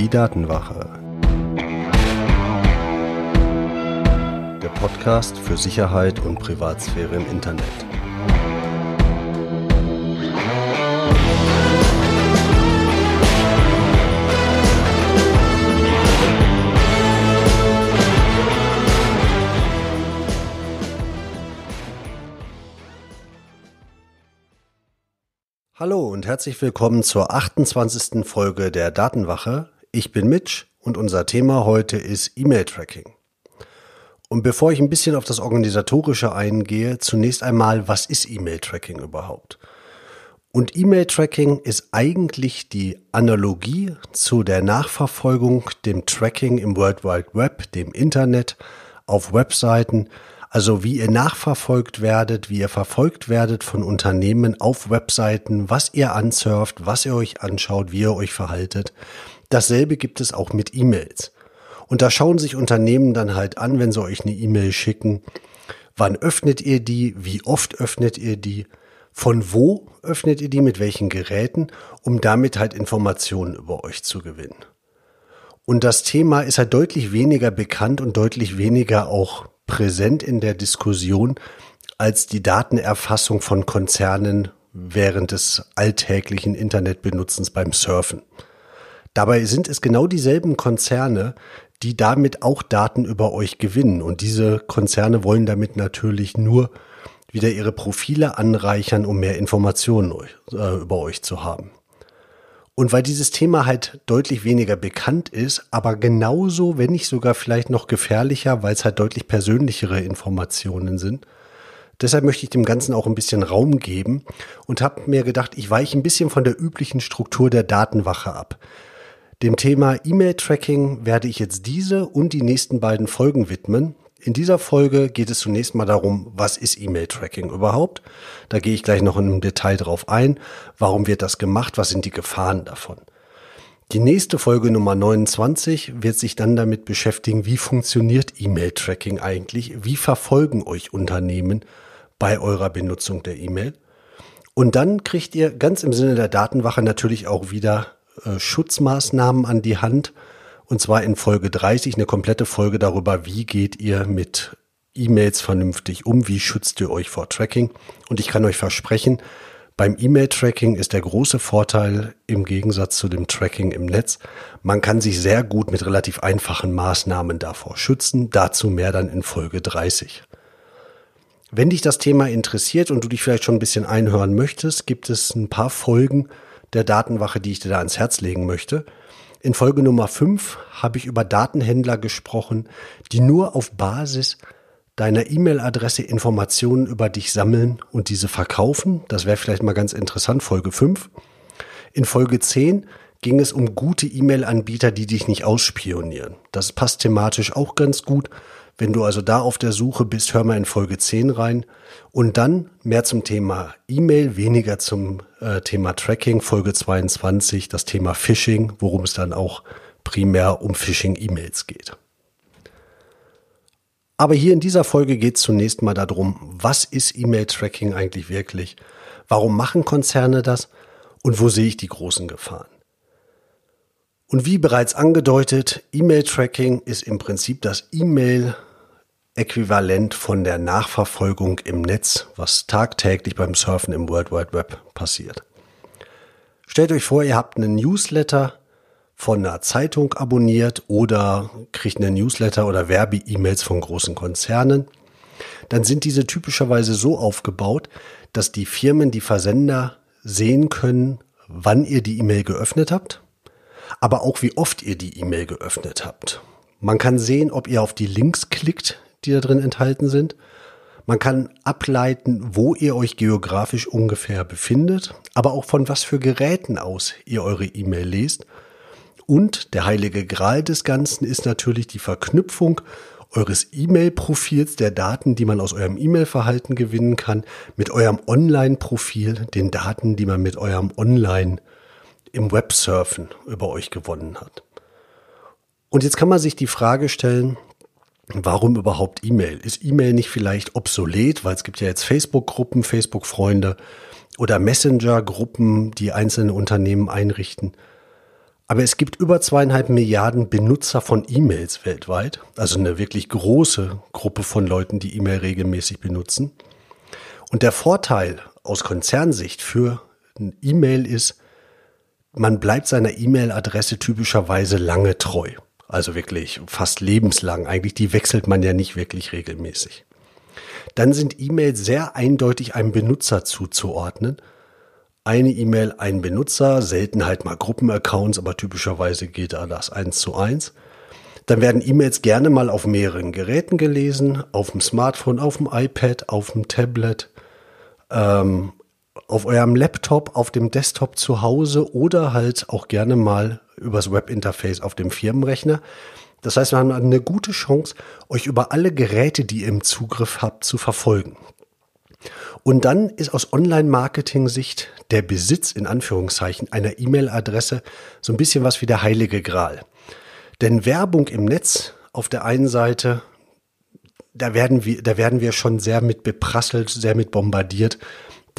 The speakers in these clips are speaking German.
Die Datenwache. Der Podcast für Sicherheit und Privatsphäre im Internet. Hallo und herzlich willkommen zur 28. Folge der Datenwache. Ich bin Mitch und unser Thema heute ist E-Mail-Tracking. Und bevor ich ein bisschen auf das Organisatorische eingehe, zunächst einmal, was ist E-Mail-Tracking überhaupt? Und E-Mail-Tracking ist eigentlich die Analogie zu der Nachverfolgung, dem Tracking im World Wide Web, dem Internet, auf Webseiten, also wie ihr nachverfolgt werdet, wie ihr verfolgt werdet von Unternehmen auf Webseiten, was ihr ansurft, was ihr euch anschaut, wie ihr euch verhaltet. Dasselbe gibt es auch mit E-Mails. Und da schauen sich Unternehmen dann halt an, wenn sie euch eine E-Mail schicken. Wann öffnet ihr die? Wie oft öffnet ihr die? Von wo öffnet ihr die? Mit welchen Geräten? Um damit halt Informationen über euch zu gewinnen. Und das Thema ist halt deutlich weniger bekannt und deutlich weniger auch präsent in der Diskussion als die Datenerfassung von Konzernen während des alltäglichen Internetbenutzens beim Surfen. Dabei sind es genau dieselben Konzerne, die damit auch Daten über euch gewinnen. Und diese Konzerne wollen damit natürlich nur wieder ihre Profile anreichern, um mehr Informationen äh, über euch zu haben. Und weil dieses Thema halt deutlich weniger bekannt ist, aber genauso, wenn nicht sogar vielleicht noch gefährlicher, weil es halt deutlich persönlichere Informationen sind. Deshalb möchte ich dem Ganzen auch ein bisschen Raum geben und habe mir gedacht, ich weiche ein bisschen von der üblichen Struktur der Datenwache ab. Dem Thema E-Mail-Tracking werde ich jetzt diese und die nächsten beiden Folgen widmen. In dieser Folge geht es zunächst mal darum, was ist E-Mail-Tracking überhaupt? Da gehe ich gleich noch im Detail drauf ein. Warum wird das gemacht? Was sind die Gefahren davon? Die nächste Folge Nummer 29 wird sich dann damit beschäftigen, wie funktioniert E-Mail-Tracking eigentlich? Wie verfolgen euch Unternehmen bei eurer Benutzung der E-Mail? Und dann kriegt ihr ganz im Sinne der Datenwache natürlich auch wieder äh, Schutzmaßnahmen an die Hand, und zwar in Folge 30 eine komplette Folge darüber, wie geht ihr mit E-Mails vernünftig um, wie schützt ihr euch vor Tracking. Und ich kann euch versprechen, beim E-Mail-Tracking ist der große Vorteil im Gegensatz zu dem Tracking im Netz, man kann sich sehr gut mit relativ einfachen Maßnahmen davor schützen. Dazu mehr dann in Folge 30. Wenn dich das Thema interessiert und du dich vielleicht schon ein bisschen einhören möchtest, gibt es ein paar Folgen der Datenwache, die ich dir da ans Herz legen möchte. In Folge Nummer 5 habe ich über Datenhändler gesprochen, die nur auf Basis deiner E-Mail-Adresse Informationen über dich sammeln und diese verkaufen. Das wäre vielleicht mal ganz interessant, Folge 5. In Folge 10 ging es um gute E-Mail-Anbieter, die dich nicht ausspionieren. Das passt thematisch auch ganz gut. Wenn du also da auf der Suche bist, hör mal in Folge 10 rein. Und dann mehr zum Thema E-Mail, weniger zum äh, Thema Tracking, Folge 22, das Thema Phishing, worum es dann auch primär um Phishing-E-Mails geht. Aber hier in dieser Folge geht es zunächst mal darum, was ist E-Mail-Tracking eigentlich wirklich? Warum machen Konzerne das? Und wo sehe ich die großen Gefahren? Und wie bereits angedeutet, E-Mail-Tracking ist im Prinzip das E-Mail Äquivalent von der Nachverfolgung im Netz, was tagtäglich beim Surfen im World Wide Web passiert. Stellt euch vor, ihr habt einen Newsletter von einer Zeitung abonniert oder kriegt einen Newsletter oder Werbe-E-Mails von großen Konzernen. Dann sind diese typischerweise so aufgebaut, dass die Firmen, die Versender sehen können, wann ihr die E-Mail geöffnet habt, aber auch wie oft ihr die E-Mail geöffnet habt. Man kann sehen, ob ihr auf die Links klickt, die da drin enthalten sind. Man kann ableiten, wo ihr euch geografisch ungefähr befindet, aber auch von was für Geräten aus ihr eure E-Mail lest. Und der heilige Gral des Ganzen ist natürlich die Verknüpfung eures E-Mail-Profils, der Daten, die man aus eurem E-Mail-Verhalten gewinnen kann, mit eurem Online-Profil, den Daten, die man mit eurem Online im Websurfen über euch gewonnen hat. Und jetzt kann man sich die Frage stellen, Warum überhaupt E-Mail? Ist E-Mail nicht vielleicht obsolet, weil es gibt ja jetzt Facebook-Gruppen, Facebook-Freunde oder Messenger-Gruppen, die einzelne Unternehmen einrichten? Aber es gibt über zweieinhalb Milliarden Benutzer von E-Mails weltweit, also eine wirklich große Gruppe von Leuten, die E-Mail regelmäßig benutzen. Und der Vorteil aus Konzernsicht für ein E-Mail ist, man bleibt seiner E-Mail-Adresse typischerweise lange treu. Also wirklich fast lebenslang. Eigentlich, die wechselt man ja nicht wirklich regelmäßig. Dann sind E-Mails sehr eindeutig einem Benutzer zuzuordnen. Eine E-Mail, ein Benutzer, selten halt mal Gruppenaccounts, aber typischerweise geht da das eins zu eins. Dann werden E-Mails gerne mal auf mehreren Geräten gelesen, auf dem Smartphone, auf dem iPad, auf dem Tablet, ähm, auf eurem Laptop, auf dem Desktop zu Hause oder halt auch gerne mal übers Webinterface auf dem Firmenrechner. Das heißt, wir haben eine gute Chance, euch über alle Geräte, die ihr im Zugriff habt, zu verfolgen. Und dann ist aus Online-Marketing-Sicht der Besitz in Anführungszeichen einer E-Mail-Adresse so ein bisschen was wie der heilige Gral. Denn Werbung im Netz auf der einen Seite, da werden wir, da werden wir schon sehr mit beprasselt, sehr mit bombardiert.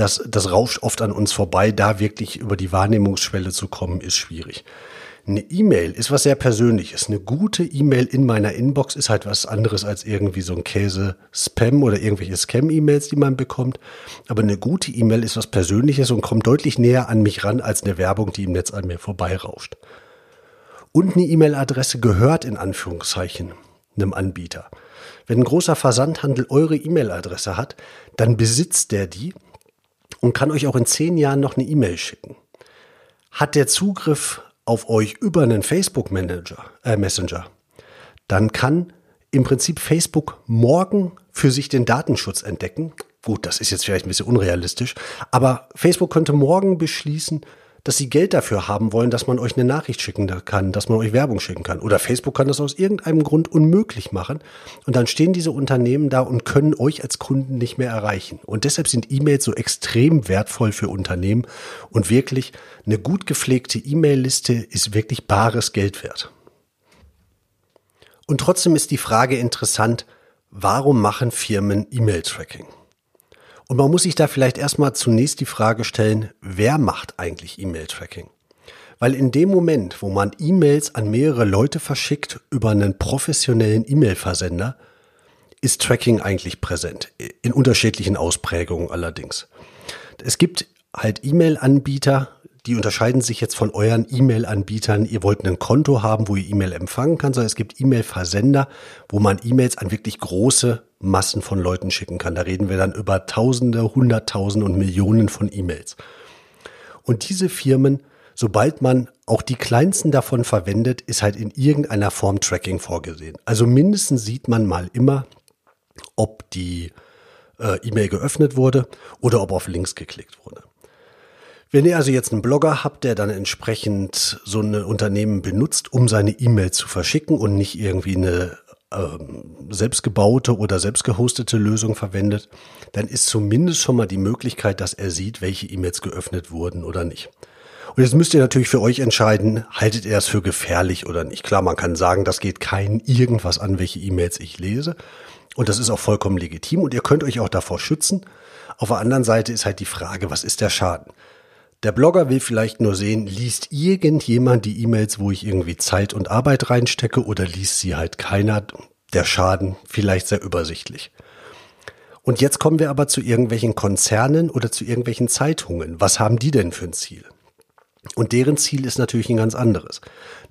Das, das rauscht oft an uns vorbei. Da wirklich über die Wahrnehmungsschwelle zu kommen, ist schwierig. Eine E-Mail ist was sehr Persönliches. Eine gute E-Mail in meiner Inbox ist halt was anderes als irgendwie so ein Käse-Spam oder irgendwelche Scam-E-Mails, die man bekommt. Aber eine gute E-Mail ist was Persönliches und kommt deutlich näher an mich ran als eine Werbung, die im Netz an mir vorbeirauscht. Und eine E-Mail-Adresse gehört in Anführungszeichen einem Anbieter. Wenn ein großer Versandhandel eure E-Mail-Adresse hat, dann besitzt der die und kann euch auch in zehn Jahren noch eine E-Mail schicken. Hat der Zugriff auf euch über einen Facebook Manager, äh Messenger, dann kann im Prinzip Facebook morgen für sich den Datenschutz entdecken. Gut, das ist jetzt vielleicht ein bisschen unrealistisch, aber Facebook könnte morgen beschließen, dass sie Geld dafür haben wollen, dass man euch eine Nachricht schicken kann, dass man euch Werbung schicken kann. Oder Facebook kann das aus irgendeinem Grund unmöglich machen. Und dann stehen diese Unternehmen da und können euch als Kunden nicht mehr erreichen. Und deshalb sind E-Mails so extrem wertvoll für Unternehmen. Und wirklich eine gut gepflegte E-Mail-Liste ist wirklich bares Geld wert. Und trotzdem ist die Frage interessant, warum machen Firmen E-Mail-Tracking? Und man muss sich da vielleicht erstmal zunächst die Frage stellen, wer macht eigentlich E-Mail-Tracking? Weil in dem Moment, wo man E-Mails an mehrere Leute verschickt über einen professionellen E-Mail-Versender, ist Tracking eigentlich präsent. In unterschiedlichen Ausprägungen allerdings. Es gibt halt E-Mail-Anbieter, die unterscheiden sich jetzt von euren E-Mail-Anbietern. Ihr wollt ein Konto haben, wo ihr E-Mail empfangen kann, sondern es gibt E-Mail-Versender, wo man E-Mails an wirklich große Massen von Leuten schicken kann. Da reden wir dann über Tausende, Hunderttausende und Millionen von E-Mails. Und diese Firmen, sobald man auch die kleinsten davon verwendet, ist halt in irgendeiner Form Tracking vorgesehen. Also mindestens sieht man mal immer, ob die äh, E-Mail geöffnet wurde oder ob auf Links geklickt wurde. Wenn ihr also jetzt einen Blogger habt, der dann entsprechend so ein Unternehmen benutzt, um seine E-Mail zu verschicken und nicht irgendwie eine ähm, selbstgebaute oder selbstgehostete Lösung verwendet, dann ist zumindest schon mal die Möglichkeit, dass er sieht, welche E-Mails geöffnet wurden oder nicht. Und jetzt müsst ihr natürlich für euch entscheiden, haltet ihr es für gefährlich oder nicht. Klar, man kann sagen, das geht keinen irgendwas an, welche E-Mails ich lese. Und das ist auch vollkommen legitim und ihr könnt euch auch davor schützen. Auf der anderen Seite ist halt die Frage, was ist der Schaden? Der Blogger will vielleicht nur sehen, liest irgendjemand die E-Mails, wo ich irgendwie Zeit und Arbeit reinstecke oder liest sie halt keiner? Der Schaden vielleicht sehr übersichtlich. Und jetzt kommen wir aber zu irgendwelchen Konzernen oder zu irgendwelchen Zeitungen. Was haben die denn für ein Ziel? Und deren Ziel ist natürlich ein ganz anderes.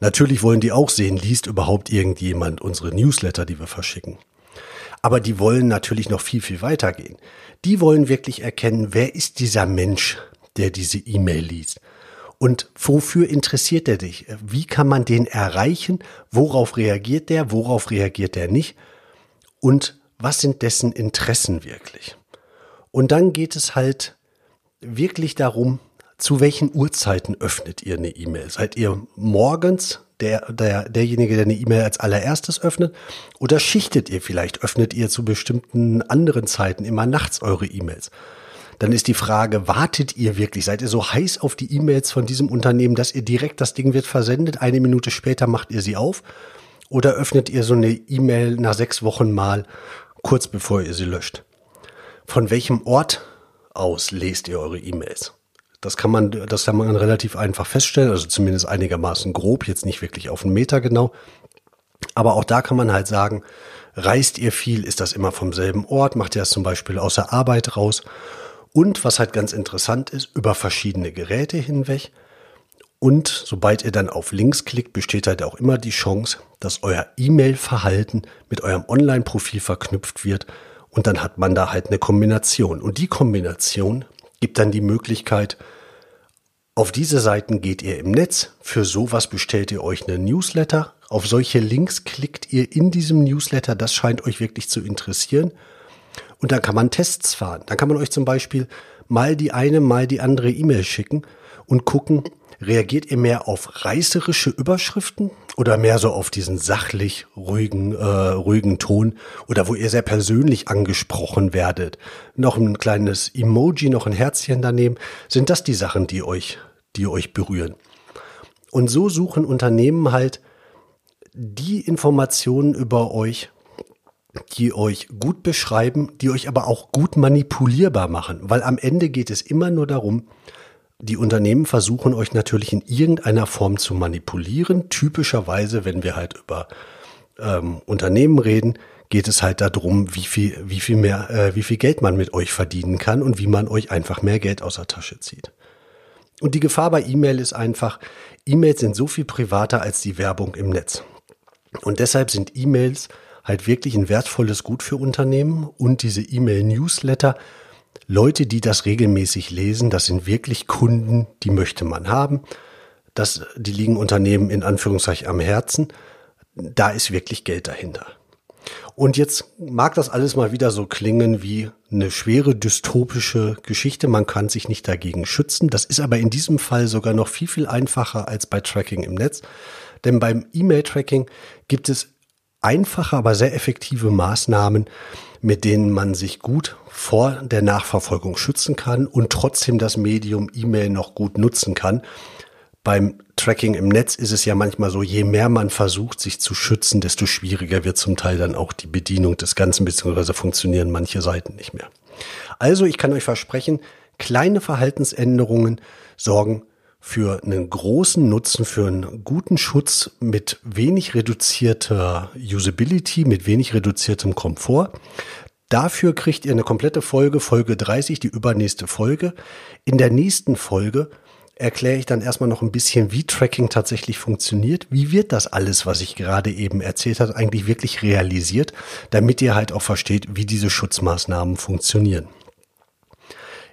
Natürlich wollen die auch sehen, liest überhaupt irgendjemand unsere Newsletter, die wir verschicken. Aber die wollen natürlich noch viel, viel weiter gehen. Die wollen wirklich erkennen, wer ist dieser Mensch, der diese E-Mail liest. Und wofür interessiert er dich? Wie kann man den erreichen? Worauf reagiert der? Worauf reagiert er nicht? Und was sind dessen Interessen wirklich? Und dann geht es halt wirklich darum, zu welchen Uhrzeiten öffnet ihr eine E-Mail? Seid ihr morgens der, der, derjenige, der eine E-Mail als allererstes öffnet? Oder schichtet ihr vielleicht? Öffnet ihr zu bestimmten anderen Zeiten immer nachts eure E-Mails? Dann ist die Frage, wartet ihr wirklich? Seid ihr so heiß auf die E-Mails von diesem Unternehmen, dass ihr direkt das Ding wird versendet, eine Minute später macht ihr sie auf? Oder öffnet ihr so eine E-Mail nach sechs Wochen mal, kurz bevor ihr sie löscht? Von welchem Ort aus lest ihr eure E-Mails? Das kann man, das kann man relativ einfach feststellen, also zumindest einigermaßen grob, jetzt nicht wirklich auf einen Meter genau. Aber auch da kann man halt sagen, reist ihr viel, ist das immer vom selben Ort, macht ihr das zum Beispiel aus der Arbeit raus. Und was halt ganz interessant ist, über verschiedene Geräte hinweg. Und sobald ihr dann auf Links klickt, besteht halt auch immer die Chance, dass euer E-Mail-Verhalten mit eurem Online-Profil verknüpft wird. Und dann hat man da halt eine Kombination. Und die Kombination gibt dann die Möglichkeit, auf diese Seiten geht ihr im Netz, für sowas bestellt ihr euch einen Newsletter, auf solche Links klickt ihr in diesem Newsletter, das scheint euch wirklich zu interessieren. Und dann kann man Tests fahren. Dann kann man euch zum Beispiel mal die eine, mal die andere E-Mail schicken und gucken, reagiert ihr mehr auf reißerische Überschriften oder mehr so auf diesen sachlich ruhigen, äh, ruhigen Ton oder wo ihr sehr persönlich angesprochen werdet? Noch ein kleines Emoji, noch ein Herzchen daneben. Sind das die Sachen, die euch, die euch berühren? Und so suchen Unternehmen halt die Informationen über euch, die euch gut beschreiben, die euch aber auch gut manipulierbar machen, weil am Ende geht es immer nur darum, die Unternehmen versuchen euch natürlich in irgendeiner Form zu manipulieren. Typischerweise, wenn wir halt über ähm, Unternehmen reden, geht es halt darum, wie viel, wie viel mehr, äh, wie viel Geld man mit euch verdienen kann und wie man euch einfach mehr Geld aus der Tasche zieht. Und die Gefahr bei E-Mail ist einfach, E-Mails sind so viel privater als die Werbung im Netz. Und deshalb sind E-Mails halt wirklich ein wertvolles Gut für Unternehmen und diese E-Mail-Newsletter Leute, die das regelmäßig lesen, das sind wirklich Kunden, die möchte man haben. Das, die liegen Unternehmen in Anführungszeichen am Herzen. Da ist wirklich Geld dahinter. Und jetzt mag das alles mal wieder so klingen wie eine schwere dystopische Geschichte. Man kann sich nicht dagegen schützen. Das ist aber in diesem Fall sogar noch viel, viel einfacher als bei Tracking im Netz. Denn beim E-Mail-Tracking gibt es einfache, aber sehr effektive Maßnahmen, mit denen man sich gut vor der Nachverfolgung schützen kann und trotzdem das Medium E-Mail noch gut nutzen kann. Beim Tracking im Netz ist es ja manchmal so, je mehr man versucht, sich zu schützen, desto schwieriger wird zum Teil dann auch die Bedienung des Ganzen, beziehungsweise funktionieren manche Seiten nicht mehr. Also ich kann euch versprechen, kleine Verhaltensänderungen sorgen für einen großen Nutzen, für einen guten Schutz mit wenig reduzierter Usability, mit wenig reduziertem Komfort. Dafür kriegt ihr eine komplette Folge, Folge 30, die übernächste Folge. In der nächsten Folge erkläre ich dann erstmal noch ein bisschen, wie Tracking tatsächlich funktioniert. Wie wird das alles, was ich gerade eben erzählt habe, eigentlich wirklich realisiert, damit ihr halt auch versteht, wie diese Schutzmaßnahmen funktionieren.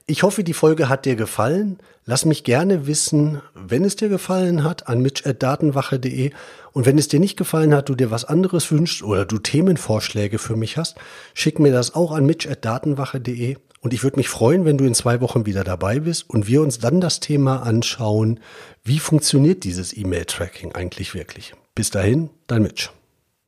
Ich hoffe, die Folge hat dir gefallen. Lass mich gerne wissen, wenn es dir gefallen hat, an mitch.datenwache.de. Und wenn es dir nicht gefallen hat, du dir was anderes wünschst oder du Themenvorschläge für mich hast, schick mir das auch an mitch.datenwache.de. Und ich würde mich freuen, wenn du in zwei Wochen wieder dabei bist und wir uns dann das Thema anschauen, wie funktioniert dieses E-Mail-Tracking eigentlich wirklich. Bis dahin, dein Mitch.